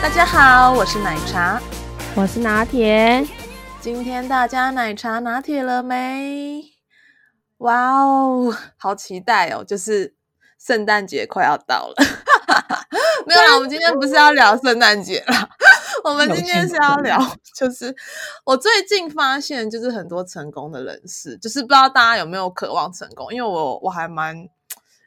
大家好，我是奶茶，我是拿铁。今天大家奶茶拿铁了没？哇哦，好期待哦！就是圣诞节快要到了，没有啦，我们今天不是要聊圣诞节啦，我们今天是要聊，就是我最近发现，就是很多成功的人士，就是不知道大家有没有渴望成功，因为我我还蛮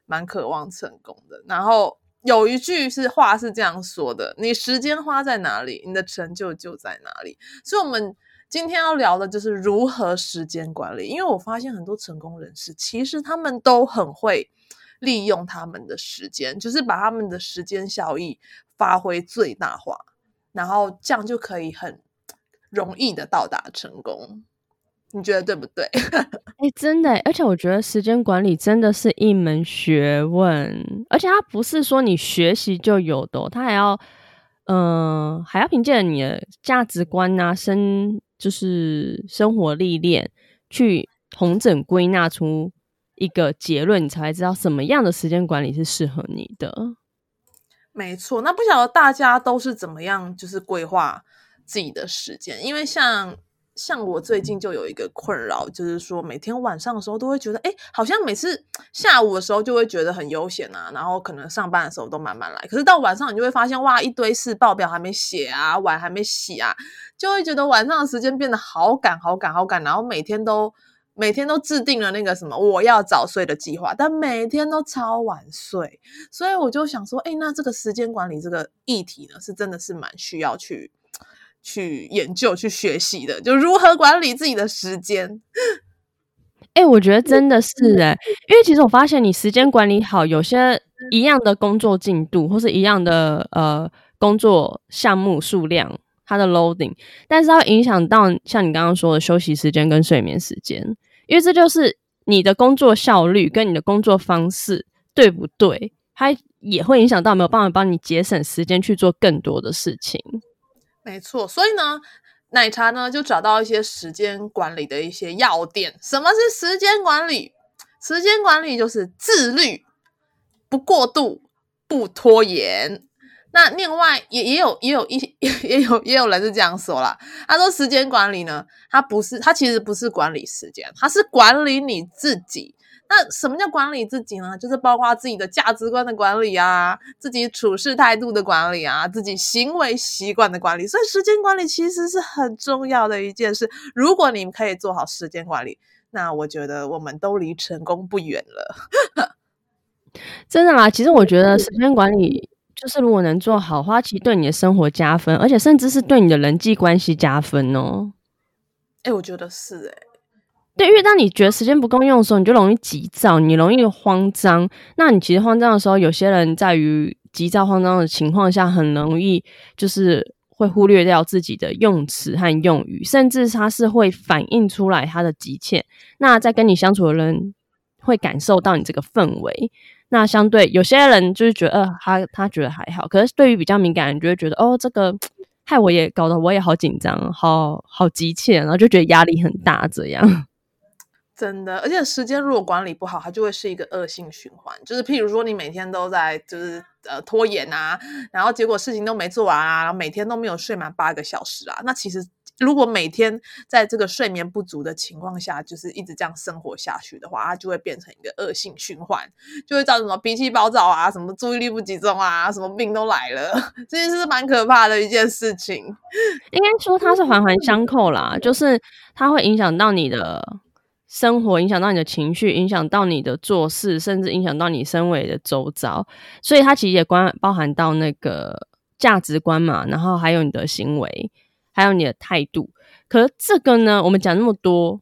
蛮渴望成功的，然后。有一句是话是这样说的：“你时间花在哪里，你的成就就在哪里。”所以，我们今天要聊的就是如何时间管理。因为我发现很多成功人士，其实他们都很会利用他们的时间，就是把他们的时间效益发挥最大化，然后这样就可以很容易的到达成功。你觉得对不对？哎、欸，真的，而且我觉得时间管理真的是一门学问，而且它不是说你学习就有的，它还要，嗯、呃，还要凭借你的价值观啊，生就是生活历练，去统整归纳出一个结论，你才会知道什么样的时间管理是适合你的。没错，那不晓得大家都是怎么样，就是规划自己的时间，因为像。像我最近就有一个困扰，就是说每天晚上的时候都会觉得，哎，好像每次下午的时候就会觉得很悠闲啊，然后可能上班的时候都慢慢来，可是到晚上你就会发现，哇，一堆事报表还没写啊，碗还没洗啊，就会觉得晚上的时间变得好赶、好赶、好赶，然后每天都每天都制定了那个什么我要早睡的计划，但每天都超晚睡，所以我就想说，哎，那这个时间管理这个议题呢，是真的是蛮需要去。去研究、去学习的，就如何管理自己的时间。哎、欸，我觉得真的是哎、欸，因为其实我发现你时间管理好，有些一样的工作进度或是一样的呃工作项目数量，它的 loading，但是它会影响到像你刚刚说的休息时间跟睡眠时间，因为这就是你的工作效率跟你的工作方式对不对？它也会影响到没有办法帮你节省时间去做更多的事情。没错，所以呢，奶茶呢就找到一些时间管理的一些要点。什么是时间管理？时间管理就是自律，不过度，不拖延。那另外也也有也有一也 也有也有人是这样说啦，他说时间管理呢，他不是他其实不是管理时间，他是管理你自己。那什么叫管理自己呢？就是包括自己的价值观的管理啊，自己处事态度的管理啊，自己行为习惯的管理。所以时间管理其实是很重要的一件事。如果你们可以做好时间管理，那我觉得我们都离成功不远了。真的啦，其实我觉得时间管理就是如果能做好的话，其实对你的生活加分，而且甚至是对你的人际关系加分哦。哎，我觉得是哎、欸。对，因为当你觉得时间不够用的时候，你就容易急躁，你容易慌张。那你其实慌张的时候，有些人在于急躁慌张的情况下，很容易就是会忽略掉自己的用词和用语，甚至他是会反映出来他的急切。那在跟你相处的人会感受到你这个氛围。那相对有些人就是觉得，呃，他他觉得还好，可是对于比较敏感的人，就会觉得，哦，这个害我也搞得我也好紧张，好好急切，然后就觉得压力很大，这样。真的，而且时间如果管理不好，它就会是一个恶性循环。就是譬如说，你每天都在就是呃拖延啊，然后结果事情都没做完啊，然后每天都没有睡满八个小时啊。那其实如果每天在这个睡眠不足的情况下，就是一直这样生活下去的话，它就会变成一个恶性循环，就会造成什么脾气暴躁啊，什么注意力不集中啊，什么病都来了。这件事是蛮可怕的一件事情。应该说它是环环相扣啦，就是它会影响到你的。生活影响到你的情绪，影响到你的做事，甚至影响到你身为的周遭，所以它其实也关包含到那个价值观嘛，然后还有你的行为，还有你的态度。可是这个呢，我们讲那么多，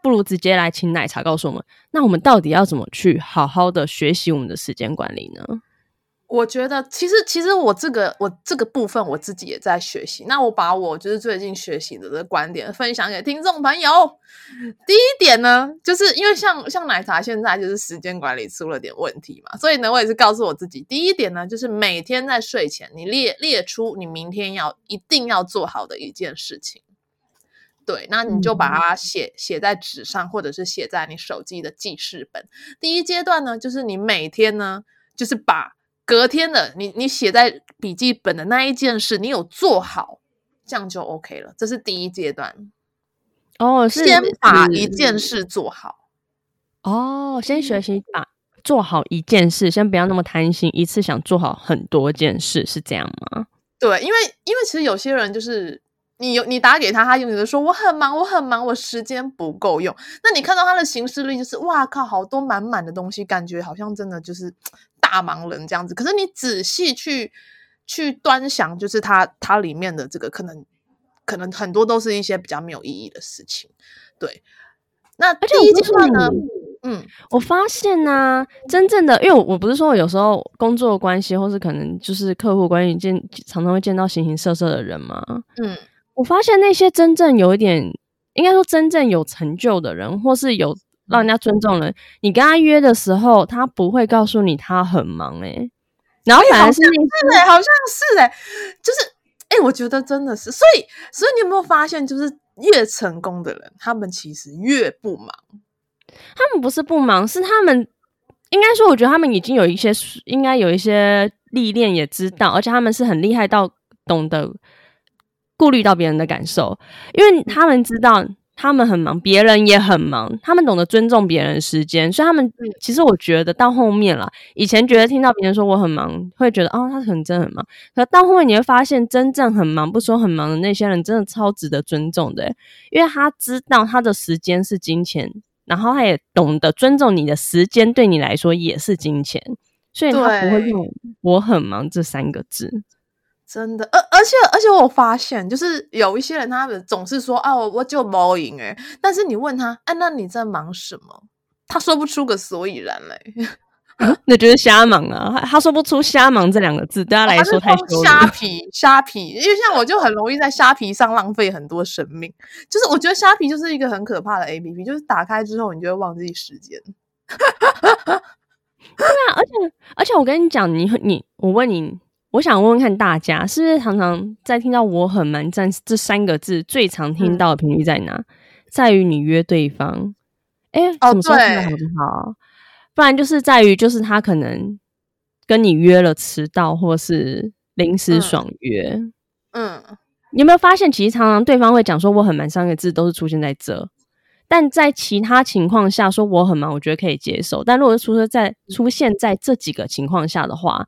不如直接来请奶茶告诉我们，那我们到底要怎么去好好的学习我们的时间管理呢？我觉得其实其实我这个我这个部分我自己也在学习。那我把我就是最近学习的这个观点分享给听众朋友。第一点呢，就是因为像像奶茶现在就是时间管理出了点问题嘛，所以呢，我也是告诉我自己，第一点呢，就是每天在睡前你列列出你明天要一定要做好的一件事情。对，那你就把它写写在纸上，或者是写在你手机的记事本。第一阶段呢，就是你每天呢，就是把隔天的你你写在笔记本的那一件事，你有做好，这样就 OK 了。这是第一阶段。哦，先把一件事做好。哦，先学习把做好一件事，先不要那么贪心，一次想做好很多件事，是这样吗？对，因为因为其实有些人就是你有你打给他，他永远都说我很忙，我很忙，我时间不够用。那你看到他的行事历，就是哇靠，好多满满的东西，感觉好像真的就是。大忙人这样子，可是你仔细去去端详，就是它它里面的这个可能可能很多都是一些比较没有意义的事情。对，那第一句话呢，嗯，我发现呢、啊，真正的，因为我我不是说我有时候工作关系，或是可能就是客户关系见，常常会见到形形色色的人嘛，嗯，我发现那些真正有一点，应该说真正有成就的人，或是有。让人家尊重人，你跟他约的时候，他不会告诉你他很忙诶、欸、然后反而是是哎、欸，好像是哎、欸，就是哎、欸，我觉得真的是，所以所以你有没有发现，就是越成功的人，他们其实越不忙。他们不是不忙，是他们应该说，我觉得他们已经有一些应该有一些历练，也知道，而且他们是很厉害到懂得顾虑到别人的感受，因为他们知道。他们很忙，别人也很忙，他们懂得尊重别人的时间，所以他们其实我觉得到后面了，以前觉得听到别人说我很忙，会觉得哦，他可能真的很忙，可到后面你会发现，真正很忙不说很忙的那些人，真的超值得尊重的，因为他知道他的时间是金钱，然后他也懂得尊重你的时间，对你来说也是金钱，所以他不会用“我很忙”这三个字。真的，而而且而且我发现，就是有一些人，他们总是说啊，我我就猫赢诶，但是你问他，哎、啊，那你在忙什么？他说不出个所以然来。那就是瞎忙啊！他说不出“瞎忙”这两个字，对他来说太羞耻。虾皮，虾皮，因为像我就很容易在虾皮上浪费很多生命。就是我觉得虾皮就是一个很可怕的 APP，就是打开之后你就会忘记时间。对啊，而且而且我跟你讲，你你我问你。我想问问看大家，是不是常常在听到“我很忙”这这三个字，最常听到的频率在哪？嗯、在于你约对方，哎、欸，怎么说的好不好？不然就是在于，就是他可能跟你约了迟到，或是临时爽约。嗯，嗯，你有没有发现，其实常常对方会讲说“我很忙”三个字，都是出现在这。但在其他情况下说“我很忙”，我觉得可以接受。但如果是出现在出现在这几个情况下的话，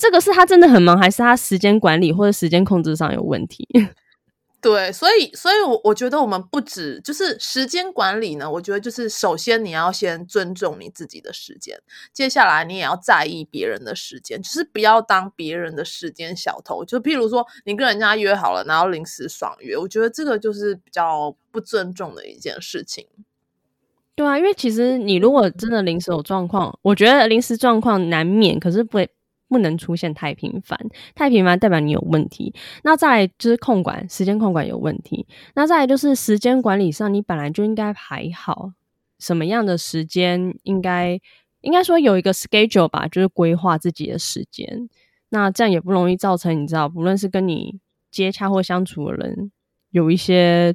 这个是他真的很忙，还是他时间管理或者时间控制上有问题？对，所以，所以我我觉得我们不止就是时间管理呢。我觉得就是首先你要先尊重你自己的时间，接下来你也要在意别人的时间，就是不要当别人的时间小偷。就譬如说，你跟人家约好了，然后临时爽约，我觉得这个就是比较不尊重的一件事情。对啊，因为其实你如果真的临时有状况，我觉得临时状况难免，可是不会。不能出现太频繁，太频繁代表你有问题。那再来就是控管时间，控管有问题。那再来就是时间管理上，你本来就应该排好什么样的时间，应该应该说有一个 schedule 吧，就是规划自己的时间。那这样也不容易造成你知道，不论是跟你接洽或相处的人，有一些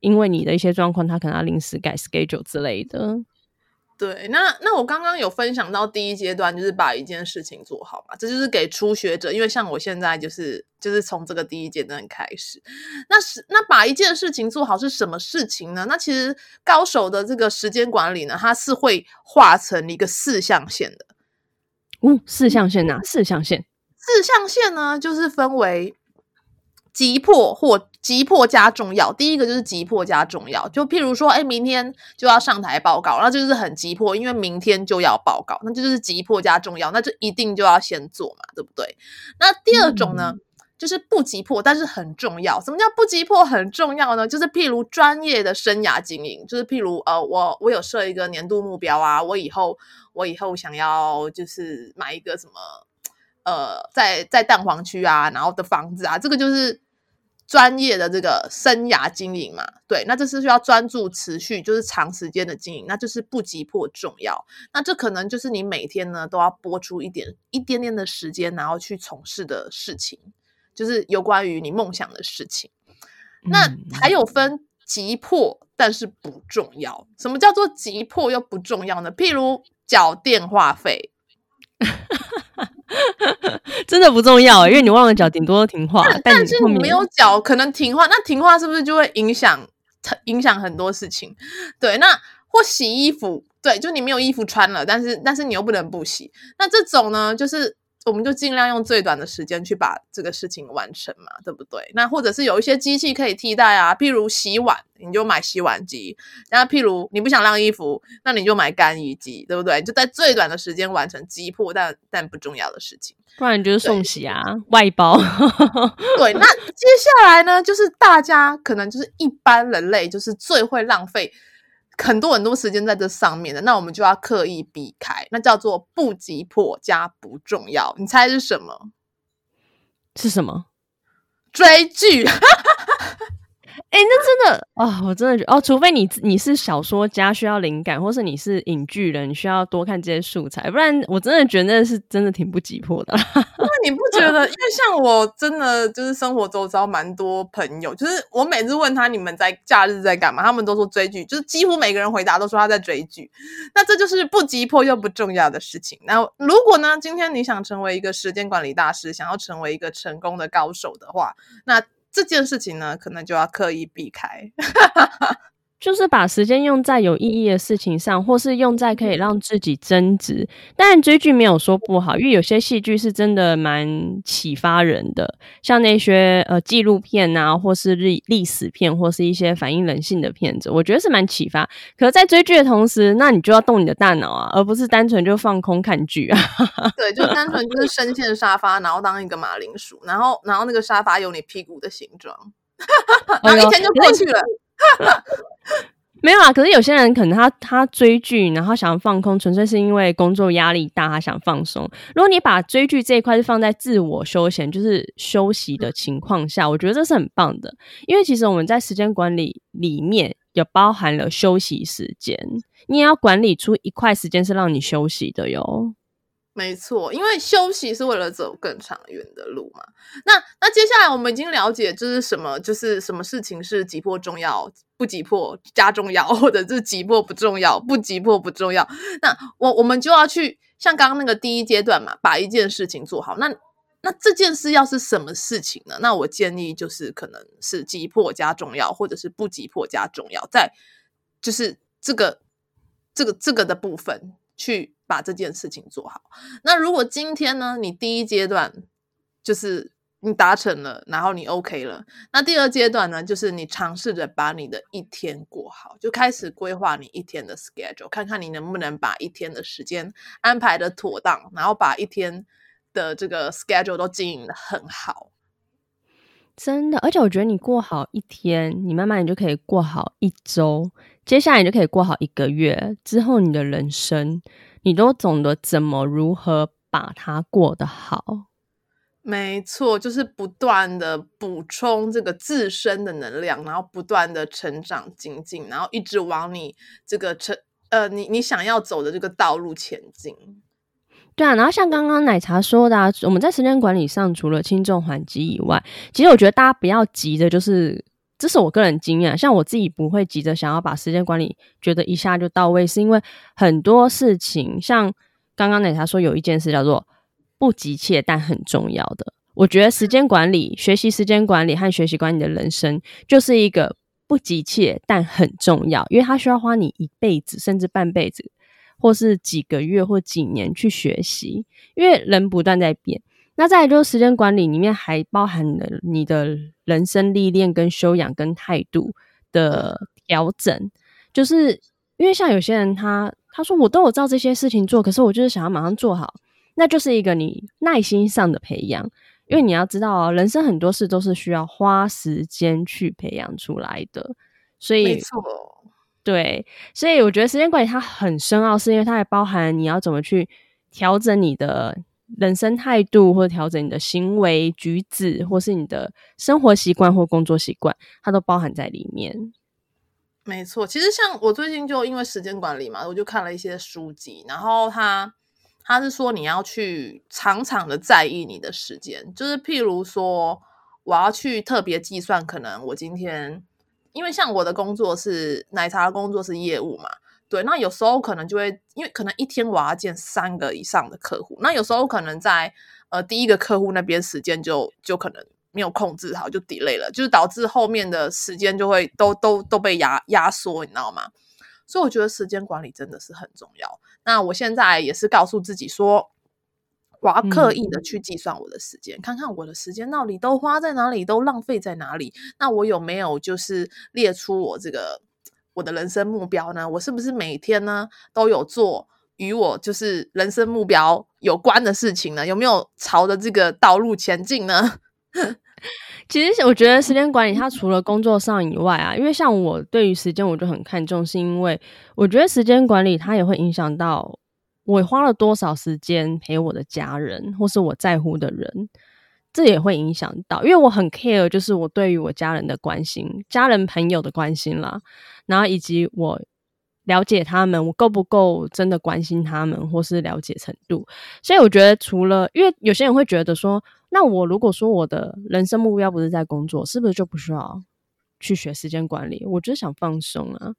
因为你的一些状况，他可能要临时改 schedule 之类的。对，那那我刚刚有分享到第一阶段，就是把一件事情做好嘛，这就是给初学者，因为像我现在就是就是从这个第一阶段开始，那是那把一件事情做好是什么事情呢？那其实高手的这个时间管理呢，它是会画成一个四象限的。嗯，四象限啊，四象限，四象限呢，就是分为。急迫或急迫加重要，第一个就是急迫加重要。就譬如说，哎，明天就要上台报告，那就是很急迫，因为明天就要报告，那就是急迫加重要，那就一定就要先做嘛，对不对？那第二种呢，嗯、就是不急迫，但是很重要。什么叫不急迫很重要呢？就是譬如专业的生涯经营，就是譬如呃，我我有设一个年度目标啊，我以后我以后想要就是买一个什么呃，在在蛋黄区啊，然后的房子啊，这个就是。专业的这个生涯经营嘛，对，那这是需要专注、持续，就是长时间的经营，那就是不急迫重要。那这可能就是你每天呢都要拨出一点、一点点的时间，然后去从事的事情，就是有关于你梦想的事情。那还有分急迫，但是不重要。什么叫做急迫又不重要呢？譬如缴电话费。真的不重要，因为你忘了脚，顶多停话。但，是你没有脚，可能停话，那停话是不是就会影响影响很多事情？对，那或洗衣服，对，就你没有衣服穿了，但是但是你又不能不洗，那这种呢，就是。我们就尽量用最短的时间去把这个事情完成嘛，对不对？那或者是有一些机器可以替代啊，譬如洗碗，你就买洗碗机；那譬如你不想晾衣服，那你就买干衣机，对不对？就在最短的时间完成急迫但但不重要的事情，不然你就是送洗啊，外包。对，那接下来呢，就是大家可能就是一般人类就是最会浪费。很多很多时间在这上面的，那我们就要刻意避开，那叫做不急迫加不重要。你猜是什么？是什么？追剧。哎、那真的啊、我真的觉得哦，除非你你是小说家需要灵感，或是你是影剧人，你需要多看这些素材，不然我真的觉得那是真的挺不急迫的。那你不觉得？因为像我真的就是生活周遭蛮多朋友，就是我每次问他你们在假日在干嘛，他们都说追剧，就是几乎每个人回答都说他在追剧。那这就是不急迫又不重要的事情。那如果呢，今天你想成为一个时间管理大师，想要成为一个成功的高手的话，那。这件事情呢，可能就要刻意避开。就是把时间用在有意义的事情上，或是用在可以让自己增值。当然，追剧没有说不好，因为有些戏剧是真的蛮启发人的，像那些呃纪录片啊，或是历历史片，或是一些反映人性的片子，我觉得是蛮启发。可是，在追剧的同时，那你就要动你的大脑啊，而不是单纯就放空看剧啊。对，就单纯就是深陷沙发，然后当一个马铃薯，然后然后那个沙发有你屁股的形状，然后一天就过去了。没有啊，可是有些人可能他他追剧，然后想要放空，纯粹是因为工作压力大，他想放松。如果你把追剧这一块是放在自我休闲，就是休息的情况下，我觉得这是很棒的。因为其实我们在时间管理里面有包含了休息时间，你也要管理出一块时间是让你休息的哟。没错，因为休息是为了走更长远的路嘛。那那接下来我们已经了解，就是什么，就是什么事情是急迫重要，不急迫加重要，或者是急迫不重要，不急迫不重要。那我我们就要去像刚刚那个第一阶段嘛，把一件事情做好。那那这件事要是什么事情呢？那我建议就是可能是急迫加重要，或者是不急迫加重要，在就是这个这个这个的部分去。把这件事情做好。那如果今天呢，你第一阶段就是你达成了，然后你 OK 了，那第二阶段呢，就是你尝试着把你的一天过好，就开始规划你一天的 schedule，看看你能不能把一天的时间安排得妥当，然后把一天的这个 schedule 都经营得很好。真的，而且我觉得你过好一天，你慢慢你就可以过好一周，接下来你就可以过好一个月，之后你的人生。你都懂得怎么如何把它过得好，没错，就是不断的补充这个自身的能量，然后不断的成长精进，然后一直往你这个成呃你你想要走的这个道路前进。对啊，然后像刚刚奶茶说的啊，我们在时间管理上除了轻重缓急以外，其实我觉得大家不要急的，就是。这是我个人经验，像我自己不会急着想要把时间管理觉得一下就到位，是因为很多事情，像刚刚奶茶说有一件事叫做不急切但很重要的，我觉得时间管理、学习时间管理和学习管理的人生就是一个不急切但很重要，因为它需要花你一辈子甚至半辈子，或是几个月或几年去学习，因为人不断在变。那再来就是时间管理里面还包含了你的人生历练、跟修养、跟态度的调整，就是因为像有些人他他说我都有照这些事情做，可是我就是想要马上做好，那就是一个你耐心上的培养。因为你要知道啊，人生很多事都是需要花时间去培养出来的，所以没错，对，所以我觉得时间管理它很深奥，是因为它还包含你要怎么去调整你的人生态度，或者调整你的行为举止，或是你的生活习惯或工作习惯，它都包含在里面。没错，其实像我最近就因为时间管理嘛，我就看了一些书籍，然后他他是说你要去常常的在意你的时间，就是譬如说我要去特别计算，可能我今天因为像我的工作是奶茶的工作是业务嘛，对，那有时候可能就会因为可能一天我要见三个以上的客户，那有时候可能在呃第一个客户那边时间就就可能。没有控制好就 delay 了，就是导致后面的时间就会都都都被压压缩，你知道吗？所以我觉得时间管理真的是很重要。那我现在也是告诉自己说，我要刻意的去计算我的时间，嗯、看看我的时间到底都花在哪里，都浪费在哪里。那我有没有就是列出我这个我的人生目标呢？我是不是每天呢都有做与我就是人生目标有关的事情呢？有没有朝着这个道路前进呢？其实我觉得时间管理，它除了工作上以外啊，因为像我对于时间我就很看重，是因为我觉得时间管理它也会影响到我花了多少时间陪我的家人或是我在乎的人，这也会影响到，因为我很 care，就是我对于我家人的关心、家人朋友的关心啦，然后以及我。了解他们，我够不够真的关心他们，或是了解程度？所以我觉得，除了因为有些人会觉得说，那我如果说我的人生目标不是在工作，是不是就不需要去学时间管理？我就是想放松啊。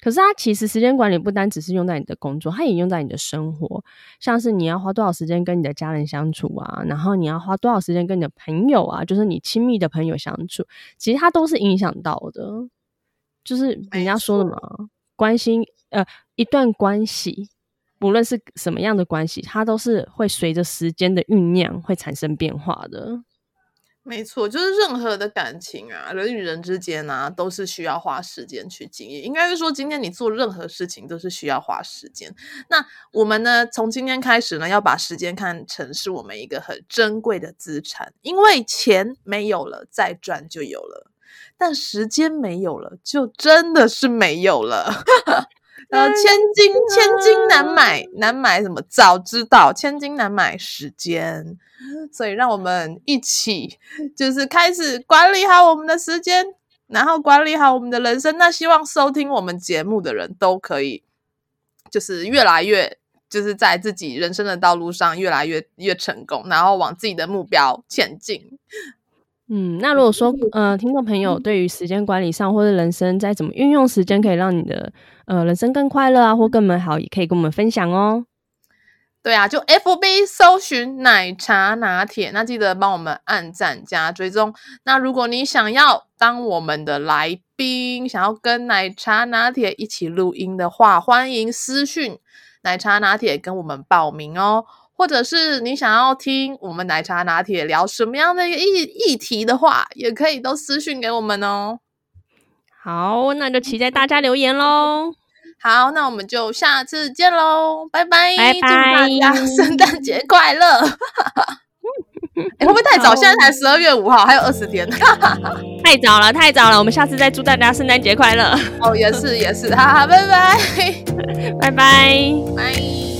可是它其实时间管理不单只是用在你的工作，它也用在你的生活，像是你要花多少时间跟你的家人相处啊，然后你要花多少时间跟你的朋友啊，就是你亲密的朋友相处，其实它都是影响到的。就是人家说的嘛。关心呃，一段关系，不论是什么样的关系，它都是会随着时间的酝酿会产生变化的。没错，就是任何的感情啊，人与人之间啊，都是需要花时间去经营。应该是说，今天你做任何事情都是需要花时间。那我们呢，从今天开始呢，要把时间看成是我们一个很珍贵的资产，因为钱没有了，再赚就有了。但时间没有了，就真的是没有了。呃，千金千金难买，难买什么？早知道千金难买时间，所以让我们一起就是开始管理好我们的时间，然后管理好我们的人生。那希望收听我们节目的人都可以，就是越来越，就是在自己人生的道路上越来越越成功，然后往自己的目标前进。嗯，那如果说呃，听众朋友对于时间管理上或者人生在怎么运用时间，可以让你的呃人生更快乐啊，或更美好，也可以跟我们分享哦。对啊，就 FB 搜寻奶茶拿铁，那记得帮我们按赞加追踪。那如果你想要当我们的来宾，想要跟奶茶拿铁一起录音的话，欢迎私讯奶茶拿铁跟我们报名哦。或者是你想要听我们奶茶拿铁聊什么样的议议题的话，也可以都私讯给我们哦。好，那就期待大家留言喽。好，那我们就下次见喽，拜拜，拜拜，祝大家 圣诞节快乐。欸、会不会太早？现在才十二月五号，还有二十天。太早了，太早了。我们下次再祝大家圣诞节快乐。哦，也是也是，哈哈，拜拜，拜拜，拜。